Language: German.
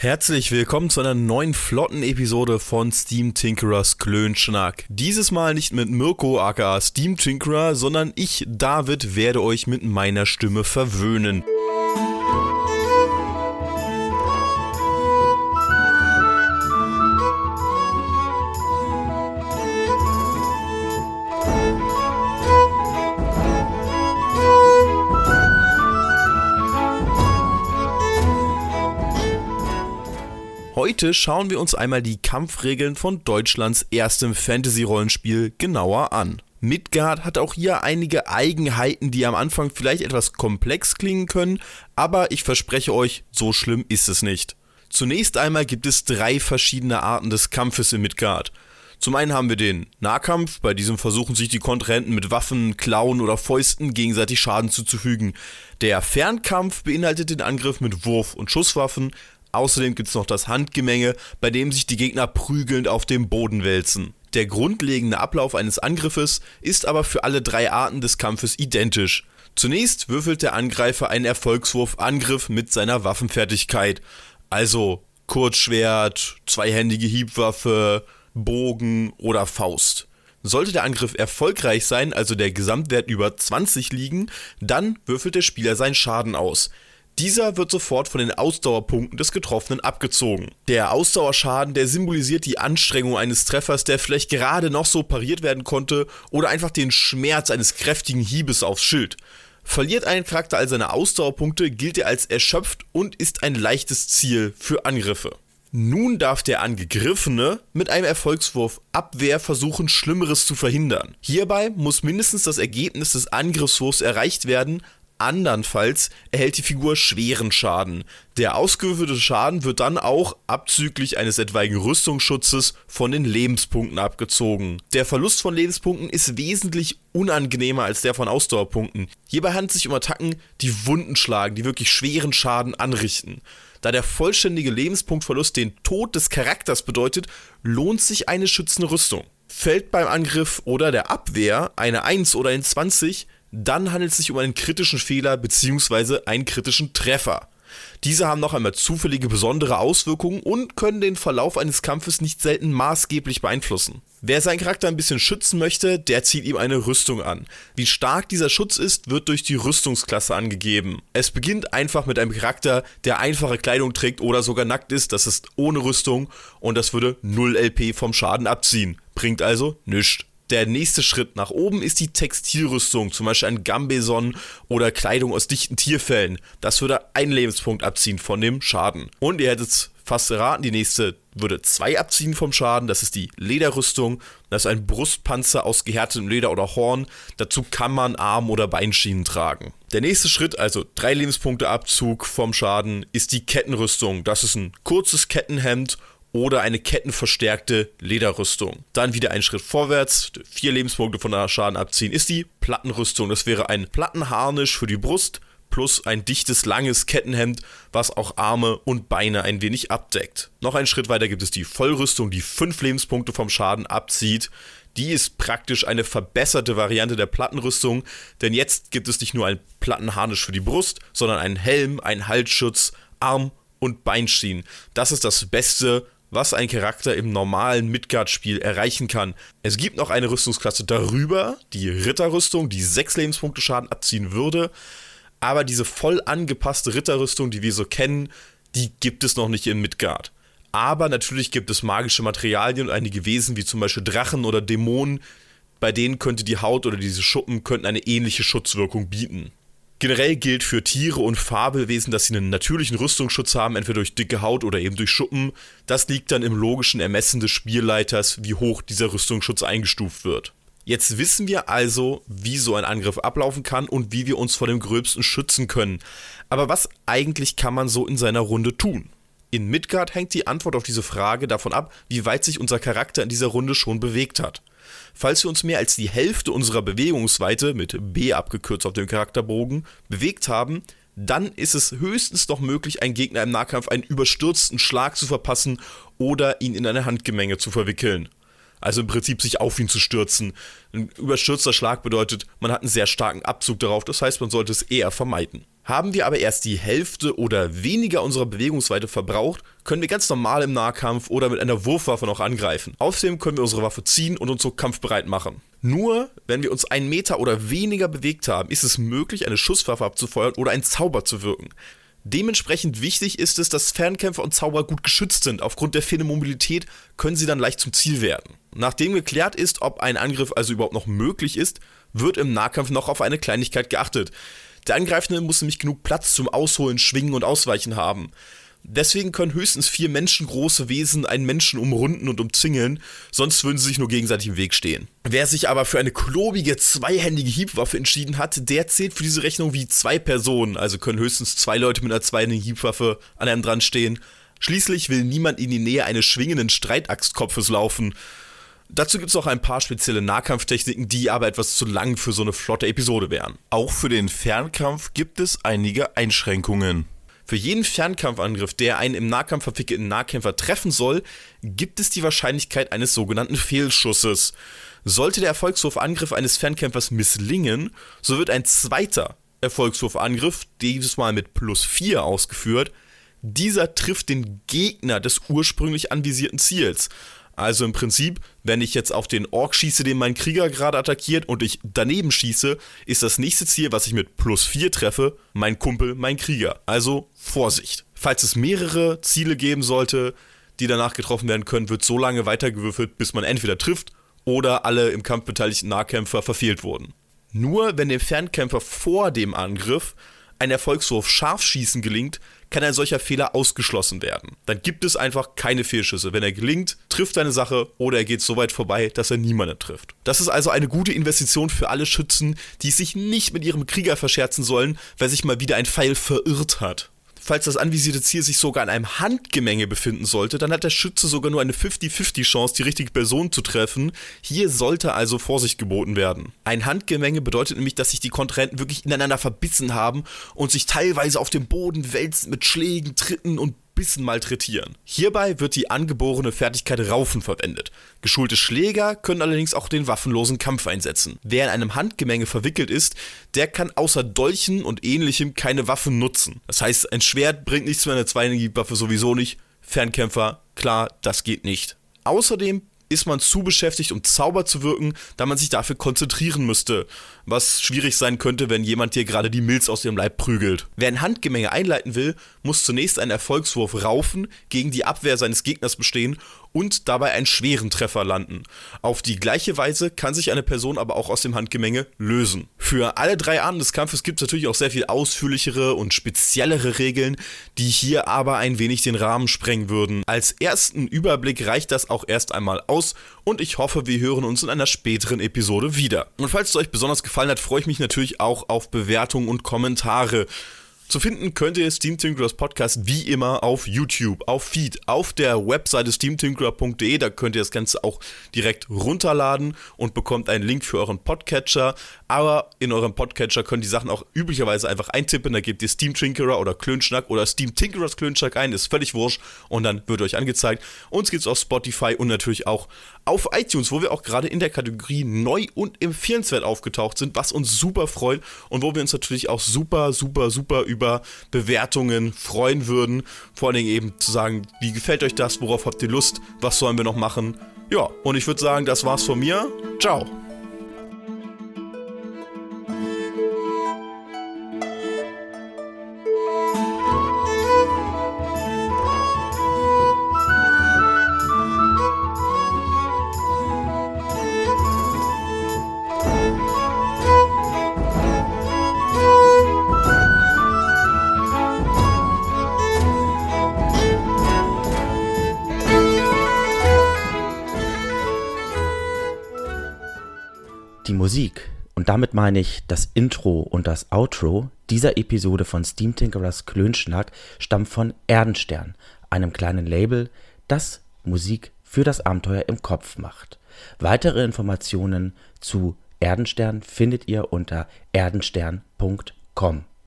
Herzlich willkommen zu einer neuen flotten Episode von Steam Tinkerers Klönschnack. Dieses Mal nicht mit Mirko aka Steam Tinkerer, sondern ich, David, werde euch mit meiner Stimme verwöhnen. Heute schauen wir uns einmal die Kampfregeln von Deutschlands erstem Fantasy-Rollenspiel genauer an. Midgard hat auch hier einige Eigenheiten, die am Anfang vielleicht etwas komplex klingen können, aber ich verspreche euch, so schlimm ist es nicht. Zunächst einmal gibt es drei verschiedene Arten des Kampfes in Midgard. Zum einen haben wir den Nahkampf, bei diesem versuchen sich die Kontrahenten mit Waffen, Klauen oder Fäusten gegenseitig Schaden zuzufügen. Der Fernkampf beinhaltet den Angriff mit Wurf- und Schusswaffen, Außerdem gibt es noch das Handgemenge, bei dem sich die Gegner prügelnd auf dem Boden wälzen. Der grundlegende Ablauf eines Angriffes ist aber für alle drei Arten des Kampfes identisch. Zunächst würfelt der Angreifer einen Erfolgswurf Angriff mit seiner Waffenfertigkeit. Also Kurzschwert, zweihändige Hiebwaffe, Bogen oder Faust. Sollte der Angriff erfolgreich sein, also der Gesamtwert über 20 liegen, dann würfelt der Spieler seinen Schaden aus. Dieser wird sofort von den Ausdauerpunkten des Getroffenen abgezogen. Der Ausdauerschaden, der symbolisiert die Anstrengung eines Treffers, der vielleicht gerade noch so pariert werden konnte, oder einfach den Schmerz eines kräftigen Hiebes aufs Schild. Verliert ein Charakter all seine Ausdauerpunkte, gilt er als erschöpft und ist ein leichtes Ziel für Angriffe. Nun darf der Angegriffene mit einem Erfolgswurf Abwehr versuchen, Schlimmeres zu verhindern. Hierbei muss mindestens das Ergebnis des Angriffswurfs erreicht werden, Andernfalls erhält die Figur schweren Schaden. Der ausgewürfelte Schaden wird dann auch abzüglich eines etwaigen Rüstungsschutzes von den Lebenspunkten abgezogen. Der Verlust von Lebenspunkten ist wesentlich unangenehmer als der von Ausdauerpunkten. Hierbei handelt es sich um Attacken, die Wunden schlagen, die wirklich schweren Schaden anrichten. Da der vollständige Lebenspunktverlust den Tod des Charakters bedeutet, lohnt sich eine schützende Rüstung. Fällt beim Angriff oder der Abwehr eine 1 oder ein 20, dann handelt es sich um einen kritischen Fehler bzw. einen kritischen Treffer. Diese haben noch einmal zufällige besondere Auswirkungen und können den Verlauf eines Kampfes nicht selten maßgeblich beeinflussen. Wer seinen Charakter ein bisschen schützen möchte, der zieht ihm eine Rüstung an. Wie stark dieser Schutz ist, wird durch die Rüstungsklasse angegeben. Es beginnt einfach mit einem Charakter, der einfache Kleidung trägt oder sogar nackt ist, das ist ohne Rüstung und das würde 0 LP vom Schaden abziehen. Bringt also nichts der nächste Schritt nach oben ist die Textilrüstung, zum Beispiel ein Gambeson oder Kleidung aus dichten Tierfällen. Das würde einen Lebenspunkt abziehen von dem Schaden. Und ihr hättet fast erraten, die nächste würde zwei abziehen vom Schaden. Das ist die Lederrüstung. Das ist ein Brustpanzer aus gehärtetem Leder oder Horn. Dazu kann man Arm- oder Beinschienen tragen. Der nächste Schritt, also drei Lebenspunkte Abzug vom Schaden, ist die Kettenrüstung. Das ist ein kurzes Kettenhemd oder eine kettenverstärkte Lederrüstung. Dann wieder einen Schritt vorwärts, vier Lebenspunkte von der Schaden abziehen, ist die Plattenrüstung. Das wäre ein Plattenharnisch für die Brust plus ein dichtes, langes Kettenhemd, was auch Arme und Beine ein wenig abdeckt. Noch einen Schritt weiter gibt es die Vollrüstung, die fünf Lebenspunkte vom Schaden abzieht. Die ist praktisch eine verbesserte Variante der Plattenrüstung, denn jetzt gibt es nicht nur ein Plattenharnisch für die Brust, sondern einen Helm, einen Halsschutz, Arm und Beinschienen. Das ist das Beste, was ein Charakter im normalen Midgard-Spiel erreichen kann. Es gibt noch eine Rüstungsklasse darüber, die Ritterrüstung, die 6 Lebenspunkte Schaden abziehen würde. Aber diese voll angepasste Ritterrüstung, die wir so kennen, die gibt es noch nicht in Midgard. Aber natürlich gibt es magische Materialien und einige Wesen, wie zum Beispiel Drachen oder Dämonen, bei denen könnte die Haut oder diese Schuppen könnten eine ähnliche Schutzwirkung bieten. Generell gilt für Tiere und Fabelwesen, dass sie einen natürlichen Rüstungsschutz haben, entweder durch dicke Haut oder eben durch Schuppen. Das liegt dann im logischen Ermessen des Spielleiters, wie hoch dieser Rüstungsschutz eingestuft wird. Jetzt wissen wir also, wie so ein Angriff ablaufen kann und wie wir uns vor dem Gröbsten schützen können. Aber was eigentlich kann man so in seiner Runde tun? In Midgard hängt die Antwort auf diese Frage davon ab, wie weit sich unser Charakter in dieser Runde schon bewegt hat. Falls wir uns mehr als die Hälfte unserer Bewegungsweite, mit B abgekürzt auf dem Charakterbogen, bewegt haben, dann ist es höchstens noch möglich, einen Gegner im Nahkampf einen überstürzten Schlag zu verpassen oder ihn in eine Handgemenge zu verwickeln. Also im Prinzip sich auf ihn zu stürzen. Ein überstürzter Schlag bedeutet, man hat einen sehr starken Abzug darauf, das heißt, man sollte es eher vermeiden. Haben wir aber erst die Hälfte oder weniger unserer Bewegungsweite verbraucht, können wir ganz normal im Nahkampf oder mit einer Wurfwaffe noch angreifen. Außerdem können wir unsere Waffe ziehen und uns so kampfbereit machen. Nur, wenn wir uns einen Meter oder weniger bewegt haben, ist es möglich, eine Schusswaffe abzufeuern oder einen Zauber zu wirken. Dementsprechend wichtig ist es, dass Fernkämpfer und Zauber gut geschützt sind. Aufgrund der fehlenden Mobilität können sie dann leicht zum Ziel werden. Nachdem geklärt ist, ob ein Angriff also überhaupt noch möglich ist, wird im Nahkampf noch auf eine Kleinigkeit geachtet. Der Angreifende muss nämlich genug Platz zum Ausholen, Schwingen und Ausweichen haben. Deswegen können höchstens vier menschengroße Wesen einen Menschen umrunden und umzingeln, sonst würden sie sich nur gegenseitig im Weg stehen. Wer sich aber für eine klobige, zweihändige Hiebwaffe entschieden hat, der zählt für diese Rechnung wie zwei Personen, also können höchstens zwei Leute mit einer zweihändigen Hiebwaffe an einem dran stehen. Schließlich will niemand in die Nähe eines schwingenden Streitaxtkopfes laufen. Dazu gibt es auch ein paar spezielle Nahkampftechniken, die aber etwas zu lang für so eine flotte Episode wären. Auch für den Fernkampf gibt es einige Einschränkungen. Für jeden Fernkampfangriff, der einen im Nahkampf verwickelten Nahkämpfer treffen soll, gibt es die Wahrscheinlichkeit eines sogenannten Fehlschusses. Sollte der Erfolgswurfangriff eines Fernkämpfers misslingen, so wird ein zweiter Erfolgswurfangriff, dieses Mal mit plus 4 ausgeführt, dieser trifft den Gegner des ursprünglich anvisierten Ziels. Also im Prinzip, wenn ich jetzt auf den Ork schieße, den mein Krieger gerade attackiert und ich daneben schieße, ist das nächste Ziel, was ich mit plus 4 treffe, mein Kumpel, mein Krieger. Also Vorsicht. Falls es mehrere Ziele geben sollte, die danach getroffen werden können, wird so lange weitergewürfelt, bis man entweder trifft oder alle im Kampf beteiligten Nahkämpfer verfehlt wurden. Nur wenn dem Fernkämpfer vor dem Angriff ein Erfolgswurf Scharfschießen gelingt, kann ein solcher Fehler ausgeschlossen werden. Dann gibt es einfach keine Fehlschüsse. Wenn er gelingt, trifft eine Sache oder er geht so weit vorbei, dass er niemanden trifft. Das ist also eine gute Investition für alle Schützen, die sich nicht mit ihrem Krieger verscherzen sollen, weil sich mal wieder ein Pfeil verirrt hat. Falls das anvisierte Ziel sich sogar in einem Handgemenge befinden sollte, dann hat der Schütze sogar nur eine 50-50 Chance, die richtige Person zu treffen. Hier sollte also Vorsicht geboten werden. Ein Handgemenge bedeutet nämlich, dass sich die Kontrahenten wirklich ineinander verbissen haben und sich teilweise auf dem Boden wälzen mit Schlägen, Tritten und Bissen malträtieren. Hierbei wird die angeborene Fertigkeit Raufen verwendet. Geschulte Schläger können allerdings auch den waffenlosen Kampf einsetzen. Wer in einem Handgemenge verwickelt ist, der kann außer Dolchen und ähnlichem keine Waffen nutzen. Das heißt, ein Schwert bringt nichts mehr, eine Zweihändige-Waffe sowieso nicht. Fernkämpfer, klar, das geht nicht. Außerdem ist man zu beschäftigt, um Zauber zu wirken, da man sich dafür konzentrieren müsste. Was schwierig sein könnte, wenn jemand dir gerade die Milz aus dem Leib prügelt. Wer ein Handgemenge einleiten will, muss zunächst einen Erfolgswurf raufen gegen die Abwehr seines Gegners bestehen und dabei einen schweren Treffer landen. Auf die gleiche Weise kann sich eine Person aber auch aus dem Handgemenge lösen. Für alle drei Arten des Kampfes gibt es natürlich auch sehr viel ausführlichere und speziellere Regeln, die hier aber ein wenig den Rahmen sprengen würden. Als ersten Überblick reicht das auch erst einmal aus und ich hoffe, wir hören uns in einer späteren Episode wieder. Und falls es euch besonders gefallen hat, freue ich mich natürlich auch auf Bewertungen und Kommentare. Zu finden könnt ihr Steam Tinkerers Podcast wie immer auf YouTube, auf Feed, auf der Webseite steamtinkerer.de. Da könnt ihr das Ganze auch direkt runterladen und bekommt einen Link für euren Podcatcher. Aber in eurem Podcatcher könnt ihr die Sachen auch üblicherweise einfach eintippen. Da gebt ihr Steam Tinkerer oder Klönschnack oder Steam Tinkerers Klönschnack ein. Ist völlig wurscht. Und dann wird euch angezeigt. Uns gibt es auf Spotify und natürlich auch auf iTunes, wo wir auch gerade in der Kategorie neu und empfehlenswert aufgetaucht sind, was uns super freut und wo wir uns natürlich auch super, super, super über Bewertungen freuen würden. Vor allen Dingen eben zu sagen, wie gefällt euch das, worauf habt ihr Lust, was sollen wir noch machen. Ja, und ich würde sagen, das war's von mir. Ciao. Musik, und damit meine ich das Intro und das Outro dieser Episode von Steam Tinkerers Klönschnack, stammt von Erdenstern, einem kleinen Label, das Musik für das Abenteuer im Kopf macht. Weitere Informationen zu Erdenstern findet ihr unter erdenstern.com.